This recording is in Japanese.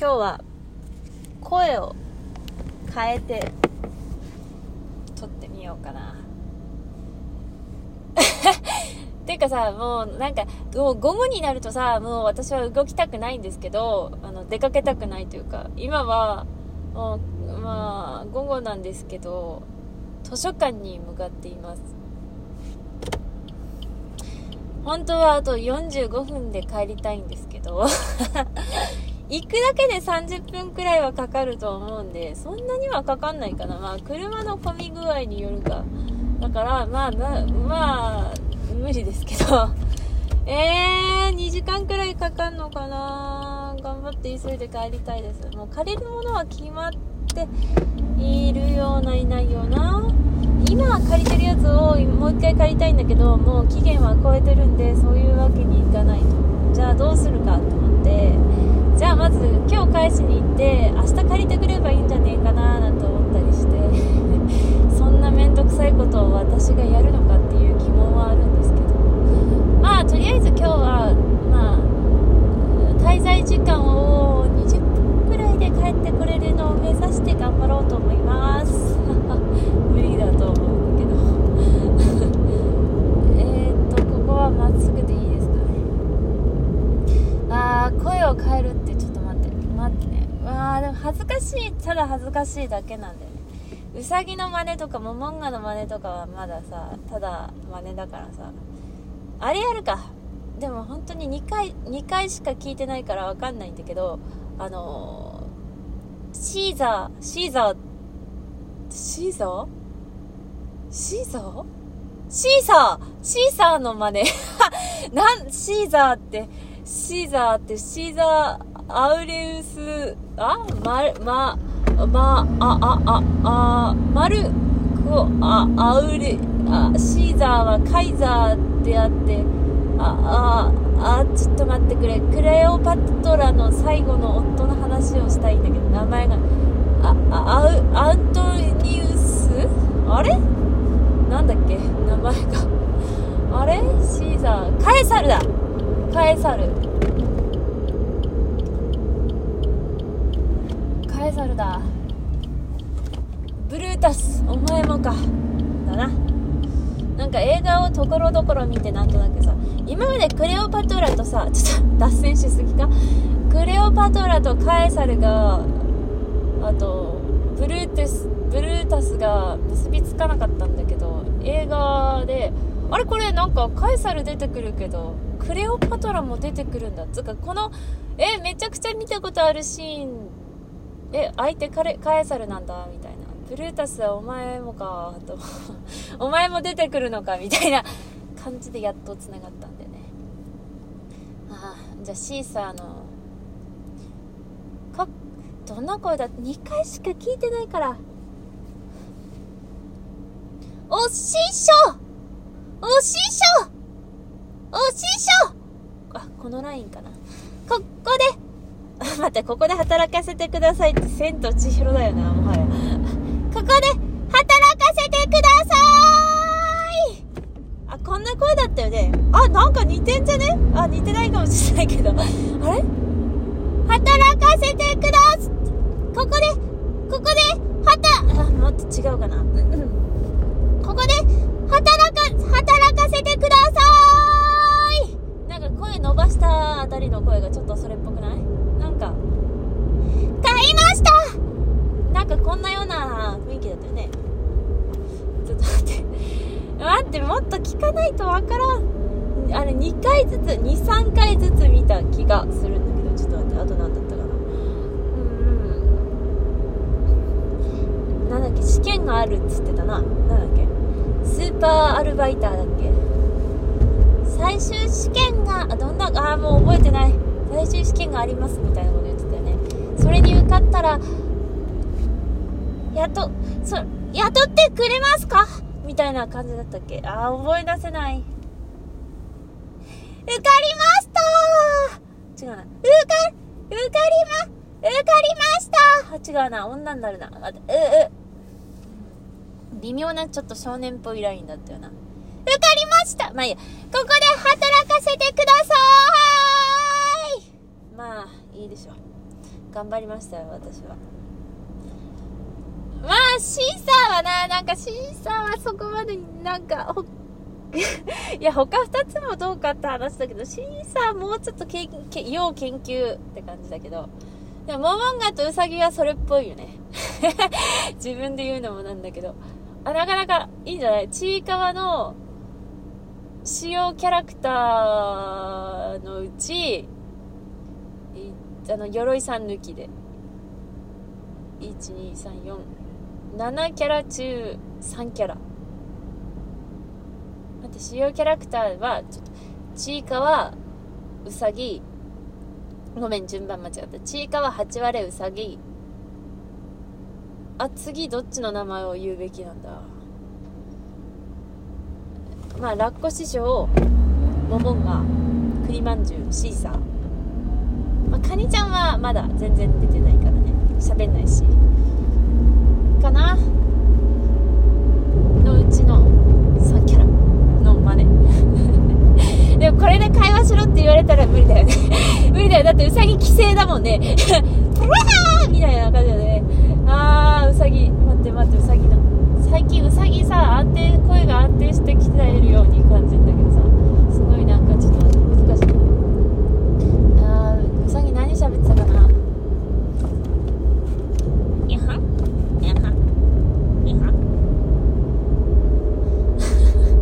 今日は声を変えて撮ってみようかな。ていうかさもうなんかもう午後になるとさもう私は動きたくないんですけどあの出かけたくないというか今はもうまあ午後なんですけど図書館に向かっています。本当はあと45分で帰りたいんですけど。行くだけで30分くらいはかかると思うんで、そんなにはかかんないかな。まあ、車の混み具合によるか。だから、まあ、まあ、無理ですけど。えー、2時間くらいかかんのかな頑張って急いで帰りたいです。もう借りるものは決まっているような、いないような。今借りてるやつをもう一回借りたいんだけど、もう期限は超えてるんで、そういうわけにいかないと。じゃあどうするかと思って、じゃあまず今日返しに行って明日借りてくればいいんじゃねえかななんて思ったりしてそんな面倒くさいことを私がやるのかっていう疑問はあるんですけどまあとりあえず今日はまあ滞在時間を20分くらいで帰ってこれるのを目指して頑張ろうと思います無理だと思うんだけどえっとここはまっすぐでいいですかねあー声を変えるってちょっと待って。待ってね。わあでも恥ずかしい。ただ恥ずかしいだけなんだよね。うさぎの真似とかモモンガの真似とかはまださただ真似だからさ。あれやるか。でも本当に2回2回しか聞いてないからわかんないんだけどあのー、シーザーシーザーシーザー？シーザー？シーサー？シーサーの真似。なんシーザーってシーザーってシーザーアウレウス、あ、ま、ま、ま、あ、あ、あ、あ、マルコ、あ、アウレ、あ、シーザーはカイザーであって、あ、あ、あ、ちょっと待ってくれ。クレオパトラの最後の夫の話をしたいんだけど、名前が、あ、あ、アントニウスあれなんだっけ名前が。あれシーザー、カエサルだカエサル。カエサルだ。ブルータスお前もか。だな。なんか映画をところどころ見てなんとなくさ。今までクレオパトラとさ ちょっと脱線しすぎか。クレオパトラとカエサルがあとブルータスブルータスが結びつかなかったんだけど映画であれこれなんかカエサル出てくるけどクレオパトラも出てくるんだ。つうかこのえめちゃくちゃ見たことあるシーンえ、相手カレカエサルなんだ、みたいな。ブルータスはお前もか、と。お前も出てくるのか、みたいな感じでやっと繋がったんでね。ああ、じゃあシーサーの、か、どんな声だ ?2 回しか聞いてないから。お師匠お師匠お師匠あ、このラインかな。ここで待って、ここで働かせてくださいって、千と千尋だよな、もはや。ここで、働かせてくださいあ、こんな声だったよね。あ、なんか似てんじゃね？あ、似てないかもしれないけど。あれ？働かせてくださここで、ここで、はた、あ、もっと違うかな。ここで、働か、働かせてくださいなんか声伸ばしたあたりの声がちょっとそれっぽくない？なんか、買いましたなんかこんなような雰囲気だったよね。ちょっと待って。待って、もっと聞かないとわからん。あれ、2回ずつ、2、3回ずつ見た気がするんだけど、ちょっと待って、あと何だったかな。うんうん。なんだっけ、試験があるっつってたな。なんだっけ？スーパーアルバイターだっけ？最終試験が、あ、どんな、あ、もう覚えてない。最終試験がありますみたいなこと言ってたよね。それに受かったらやっとそ雇ってくれますかみたいな感じだったっけ？ああ覚え出せない。受かりました！違うな。受か受かりま受かりました！あ違うな。女になるな。うう。微妙なちょっと少年っぽいラインだったよな。受かりました。まあいいや。ここで働かせてください！まあいいでしょう。頑張りましたよ私は。まあシーサーはななんかシーサーはそこまでなんか いや他2つもどうかって話だけどシーサーもうちょっとけけ要研究って感じだけど。でもモモンガとウサギはそれっぽいよね。自分で言うのもなんだけど。あなかなかいいんじゃない？ちいかわの主要キャラクターのうちあの鎧さん抜きで。12347キャラ中3キャラ。待って主要キャラクターはちょっとちいかわうさぎ。ごめん順番間違った。ちいかわ8割うさぎ。あ次どっちの名前を言うべきなんだ。まあラッコ師匠モモンガ栗まんじゅうシーサー、カニちゃんはまだ全然出てないからね。喋んないし。かな？のうちの3キャラの真似。でもこれで会話しろって言われたら無理だよね。無理だよ。だってウサギ規制だもんね。プラーみたいな感じだね。あーウサギ。待って待ってウサギの。最近ウサギさ安定声が安定してきてるように感じるんだけど。